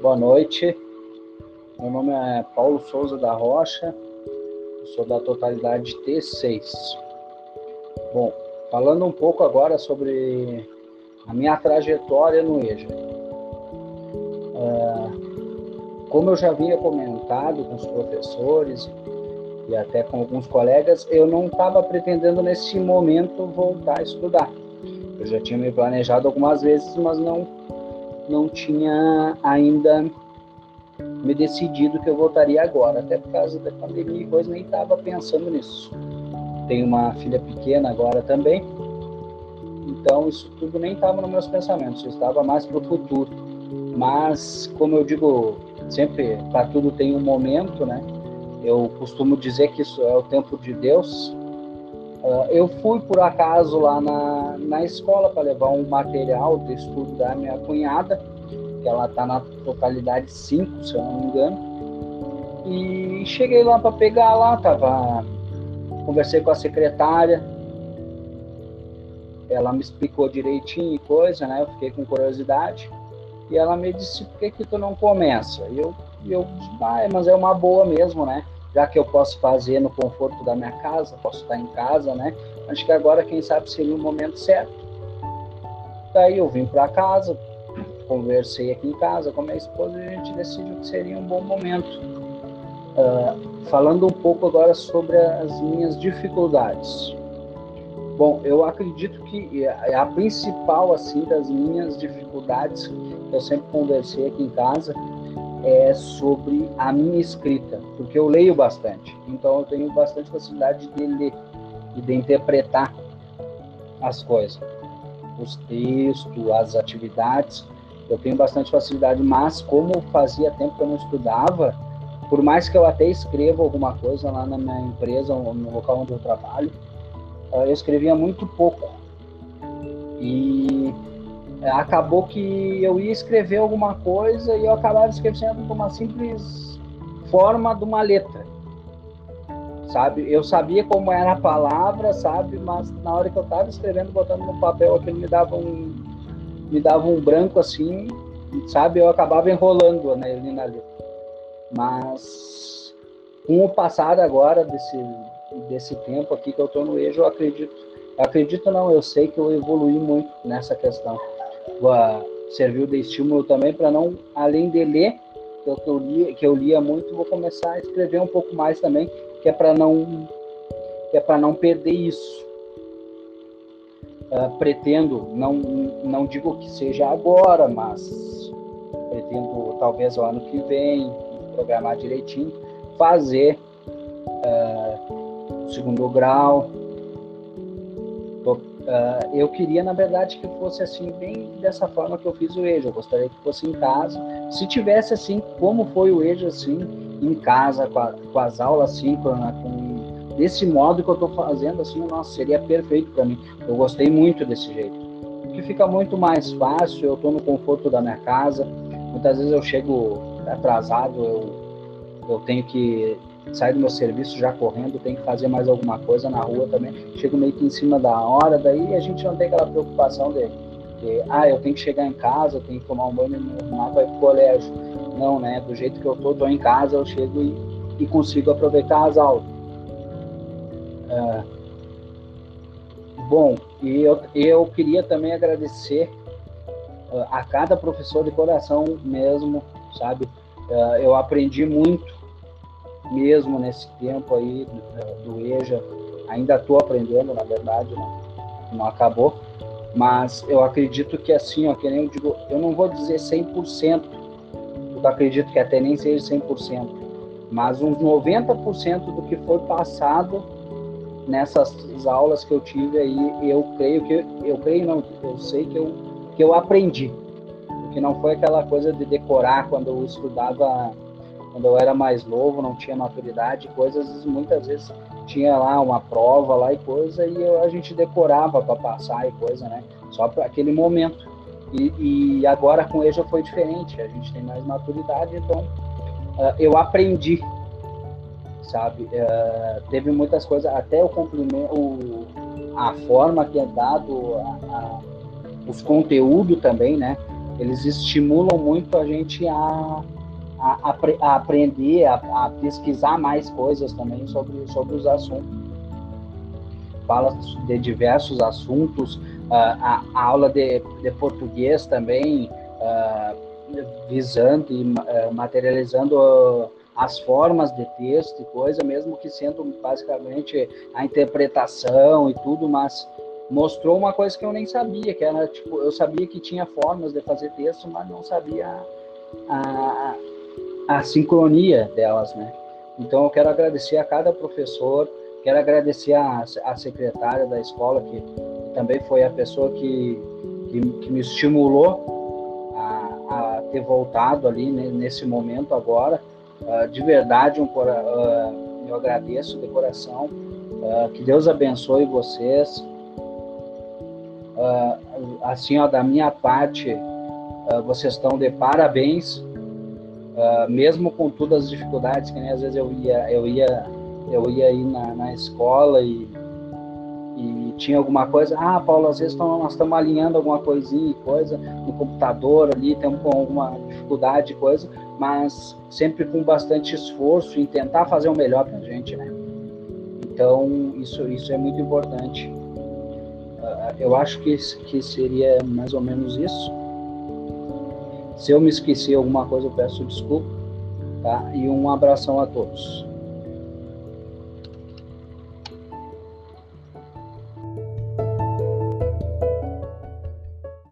Boa noite. Meu nome é Paulo Souza da Rocha, sou da totalidade T6. Bom, falando um pouco agora sobre a minha trajetória no EJA. Uh, como eu já havia comentado com os professores e até com alguns colegas, eu não estava pretendendo nesse momento voltar a estudar. Eu já tinha me planejado algumas vezes, mas não não tinha ainda me decidido que eu voltaria agora, até por causa da pandemia e coisa, nem estava pensando nisso. Tenho uma filha pequena agora também, então isso tudo nem estava nos meus pensamentos, estava mais para o futuro. Mas, como eu digo, sempre para tudo tem um momento, né? Eu costumo dizer que isso é o tempo de Deus. Uh, eu fui por acaso lá na, na escola para levar um material de estudo da minha cunhada, que ela está na totalidade 5, se eu não me engano. E cheguei lá para pegar lá, tava conversei com a secretária, ela me explicou direitinho e coisa, né? Eu fiquei com curiosidade. E ela me disse, por que que tu não começa? E eu, eu disse, ah, mas é uma boa mesmo, né? Já que eu posso fazer no conforto da minha casa, posso estar em casa, né? Acho que agora, quem sabe, seria o momento certo. Daí eu vim para casa, conversei aqui em casa com minha esposa e a gente decidiu que seria um bom momento. Uh, falando um pouco agora sobre as minhas dificuldades. Bom, eu acredito que a principal assim das minhas dificuldades eu sempre conversei aqui em casa é sobre a minha escrita, porque eu leio bastante, então eu tenho bastante facilidade de ler e de interpretar as coisas, os textos, as atividades, eu tenho bastante facilidade, mas como fazia tempo que eu não estudava, por mais que eu até escreva alguma coisa lá na minha empresa, no local onde eu trabalho, eu escrevia muito pouco. E acabou que eu ia escrever alguma coisa e eu acabava escrevendo uma simples forma de uma letra. Sabe? Eu sabia como era a palavra, sabe? Mas na hora que eu estava escrevendo, botando no papel, aquilo me dava um me dava um branco assim, sabe? Eu acabava enrolando né, ali na letra. Mas com o passar agora desse desse tempo aqui que eu estou no EJA, eu acredito, acredito não, eu sei que eu evolui muito nessa questão. Serviu de estímulo também para não, além de ler, que eu, que eu, lia, que eu lia muito, vou começar a escrever um pouco mais também, que é para não que é para não perder isso. Uh, pretendo, não, não digo que seja agora, mas pretendo talvez o ano que vem, programar direitinho, fazer uh, segundo grau. Uh, eu queria, na verdade, que fosse assim, bem dessa forma que eu fiz o EJA. Eu gostaria que fosse em casa. Se tivesse assim, como foi o EJA, assim, em casa, com, a, com as aulas assim, com, com, desse modo que eu estou fazendo, assim, nossa, seria perfeito para mim. Eu gostei muito desse jeito. Porque fica muito mais fácil, eu estou no conforto da minha casa. Muitas vezes eu chego atrasado, eu, eu tenho que saio do meu serviço já correndo, tem que fazer mais alguma coisa na rua também. Chego meio que em cima da hora, daí a gente não tem aquela preocupação de, de ah, eu tenho que chegar em casa, eu tenho que tomar um banho e para ir pro colégio. Não, né? Do jeito que eu tô, tô em casa, eu chego e, e consigo aproveitar as aulas. É, bom, e eu, eu queria também agradecer uh, a cada professor de coração mesmo, sabe? Uh, eu aprendi muito mesmo nesse tempo aí do EJA, ainda estou aprendendo, na verdade, né? não acabou, mas eu acredito que assim, ó, que nem eu digo, eu não vou dizer 100%, eu acredito que até nem seja 100%, mas uns 90% do que foi passado nessas aulas que eu tive aí, eu creio que eu creio não, eu sei que eu que eu aprendi, que não foi aquela coisa de decorar quando eu estudava quando eu era mais novo, não tinha maturidade, coisas, muitas vezes tinha lá uma prova lá e coisa, e eu, a gente decorava para passar e coisa, né? Só para aquele momento. E, e, agora com já foi diferente, a gente tem mais maturidade, então uh, eu aprendi, sabe? Uh, teve muitas coisas, até o cumprimento, a forma que é dado, a, a, os conteúdos também, né? eles estimulam muito a gente a, a, a, aprender, a, a, pesquisar mais coisas também sobre, sobre os assuntos. Fala de diversos assuntos, a, a aula de, de português também, uh, visando e uh, materializando as formas de texto e coisa, mesmo que sendo basicamente a interpretação e tudo, mas mostrou uma coisa que eu nem sabia, que era tipo, eu sabia que tinha formas de fazer texto, mas não sabia a, a, a sincronia delas, né? Então eu quero agradecer a cada professor, quero agradecer a, a secretária da escola, que também foi a pessoa que, que, que me estimulou a, a, ter voltado ali né, nesse momento agora. Uh, de verdade, um, uh, eu agradeço de coração. Uh, que Deus abençoe vocês. assim, ó, da minha parte, vocês estão de parabéns. Mesmo com todas as dificuldades, que né, às vezes eu ia, eu ia, eu ia ir na, na escola e e tinha alguma coisa, ah, Paulo, às vezes nós estamos alinhando alguma coisinha coisa no computador ali, temos com alguma dificuldade coisa, mas sempre com bastante esforço em tentar fazer o melhor para a gente, né? Então, isso, isso é muito importante. Uh, eu acho que, que seria mais ou menos isso. Se eu me esqueci alguma coisa, eu peço desculpa, tá? E um abração a todos.